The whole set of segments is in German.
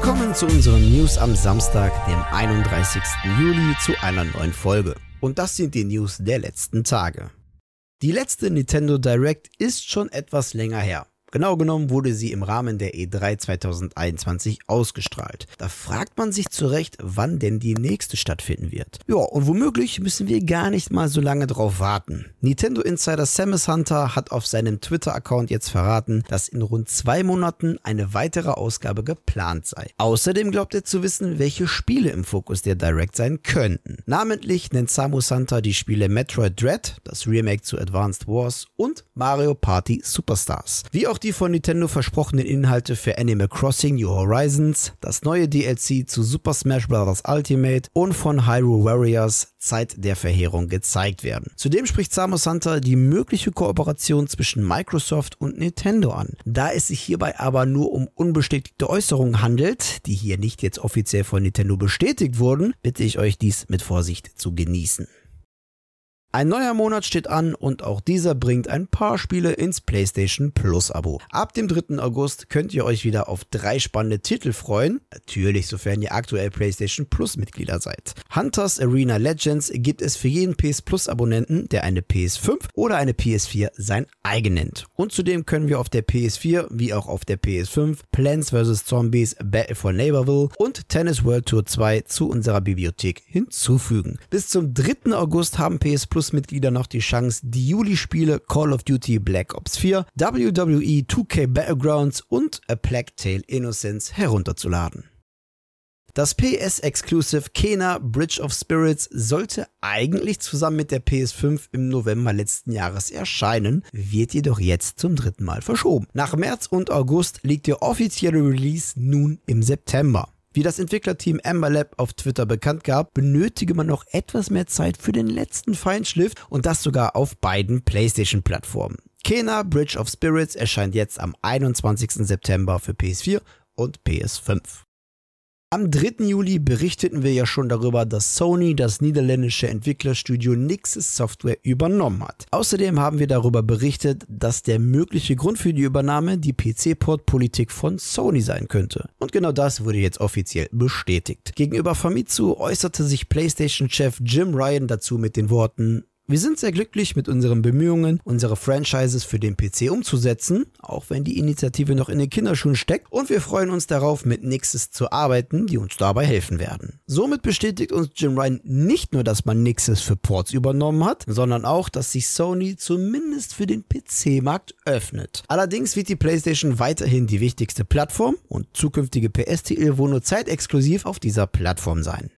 Willkommen zu unseren News am Samstag, dem 31. Juli, zu einer neuen Folge. Und das sind die News der letzten Tage. Die letzte Nintendo Direct ist schon etwas länger her. Genau genommen wurde sie im Rahmen der E3 2021 ausgestrahlt. Da fragt man sich zu Recht, wann denn die nächste stattfinden wird. Ja, und womöglich müssen wir gar nicht mal so lange drauf warten. Nintendo Insider Samus Hunter hat auf seinem Twitter-Account jetzt verraten, dass in rund zwei Monaten eine weitere Ausgabe geplant sei. Außerdem glaubt er zu wissen, welche Spiele im Fokus der Direct sein könnten. Namentlich nennt Samus Hunter die Spiele Metroid Dread, das Remake zu Advanced Wars und Mario Party Superstars. Wie auch auch die von Nintendo versprochenen Inhalte für Animal Crossing New Horizons, das neue DLC zu Super Smash Bros. Ultimate und von Hyrule Warriors Zeit der Verheerung gezeigt werden. Zudem spricht Samus Hunter die mögliche Kooperation zwischen Microsoft und Nintendo an. Da es sich hierbei aber nur um unbestätigte Äußerungen handelt, die hier nicht jetzt offiziell von Nintendo bestätigt wurden, bitte ich euch dies mit Vorsicht zu genießen. Ein neuer Monat steht an und auch dieser bringt ein paar Spiele ins PlayStation Plus Abo. Ab dem 3. August könnt ihr euch wieder auf drei spannende Titel freuen. Natürlich, sofern ihr aktuell PlayStation Plus Mitglieder seid. Hunters Arena Legends gibt es für jeden PS Plus Abonnenten, der eine PS5 oder eine PS4 sein eigen nennt. Und zudem können wir auf der PS4 wie auch auf der PS5 Plants vs. Zombies Battle for Neighborville und Tennis World Tour 2 zu unserer Bibliothek hinzufügen. Bis zum 3. August haben PS Plus Plus-Mitglieder noch die Chance, die Juli-Spiele Call of Duty Black Ops 4, WWE 2K Battlegrounds und A Plague Tale Innocence herunterzuladen. Das PS-Exclusive Kena Bridge of Spirits sollte eigentlich zusammen mit der PS5 im November letzten Jahres erscheinen, wird jedoch jetzt zum dritten Mal verschoben. Nach März und August liegt der offizielle Release nun im September. Wie das Entwicklerteam Amber Lab auf Twitter bekannt gab, benötige man noch etwas mehr Zeit für den letzten Feinschliff und das sogar auf beiden PlayStation-Plattformen. Kena Bridge of Spirits erscheint jetzt am 21. September für PS4 und PS5. Am 3. Juli berichteten wir ja schon darüber, dass Sony das niederländische Entwicklerstudio Nixes Software übernommen hat. Außerdem haben wir darüber berichtet, dass der mögliche Grund für die Übernahme die PC-Port-Politik von Sony sein könnte. Und genau das wurde jetzt offiziell bestätigt. Gegenüber Famitsu äußerte sich PlayStation-Chef Jim Ryan dazu mit den Worten, wir sind sehr glücklich mit unseren Bemühungen, unsere Franchises für den PC umzusetzen, auch wenn die Initiative noch in den Kinderschuhen steckt und wir freuen uns darauf, mit Nixes zu arbeiten, die uns dabei helfen werden. Somit bestätigt uns Jim Ryan nicht nur, dass man Nixes für Ports übernommen hat, sondern auch, dass sich Sony zumindest für den PC-Markt öffnet. Allerdings wird die PlayStation weiterhin die wichtigste Plattform und zukünftige PS-Titel wohl nur zeitexklusiv auf dieser Plattform sein.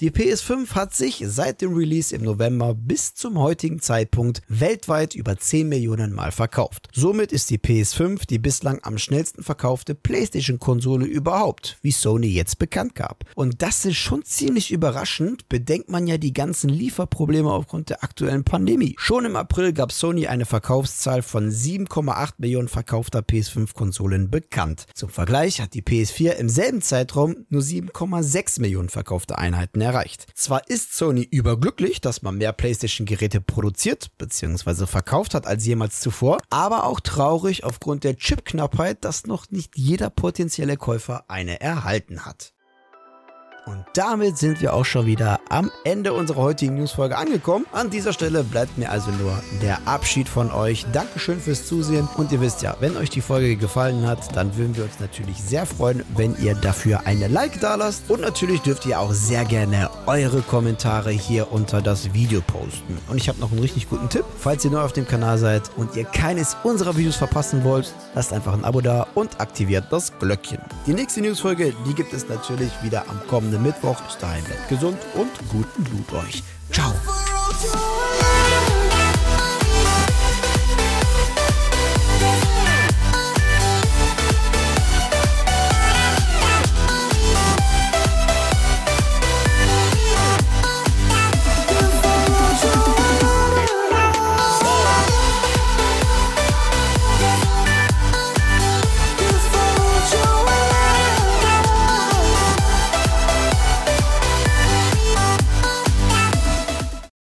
Die PS5 hat sich seit dem Release im November bis zum heutigen Zeitpunkt weltweit über 10 Millionen Mal verkauft. Somit ist die PS5 die bislang am schnellsten verkaufte PlayStation-Konsole überhaupt, wie Sony jetzt bekannt gab. Und das ist schon ziemlich überraschend, bedenkt man ja die ganzen Lieferprobleme aufgrund der aktuellen Pandemie. Schon im April gab Sony eine Verkaufszahl von 7,8 Millionen verkaufter PS5-Konsolen bekannt. Zum Vergleich hat die PS4 im selben Zeitraum nur 7,6 Millionen verkaufte Einheiten erreicht. Zwar ist Sony überglücklich, dass man mehr PlayStation-Geräte produziert bzw. verkauft hat als jemals zuvor, aber auch traurig aufgrund der Chipknappheit, dass noch nicht jeder potenzielle Käufer eine erhalten hat. Und damit sind wir auch schon wieder am Ende unserer heutigen Newsfolge angekommen. An dieser Stelle bleibt mir also nur der Abschied von euch. Dankeschön fürs Zusehen. Und ihr wisst ja, wenn euch die Folge gefallen hat, dann würden wir uns natürlich sehr freuen, wenn ihr dafür eine Like da lasst. Und natürlich dürft ihr auch sehr gerne eure Kommentare hier unter das Video posten. Und ich habe noch einen richtig guten Tipp. Falls ihr neu auf dem Kanal seid und ihr keines unserer Videos verpassen wollt, lasst einfach ein Abo da und aktiviert das Glöckchen. Die nächste Newsfolge, die gibt es natürlich wieder am kommenden kommende Mittwoch. Bis dahin bleibt gesund und guten Blut euch. Ciao.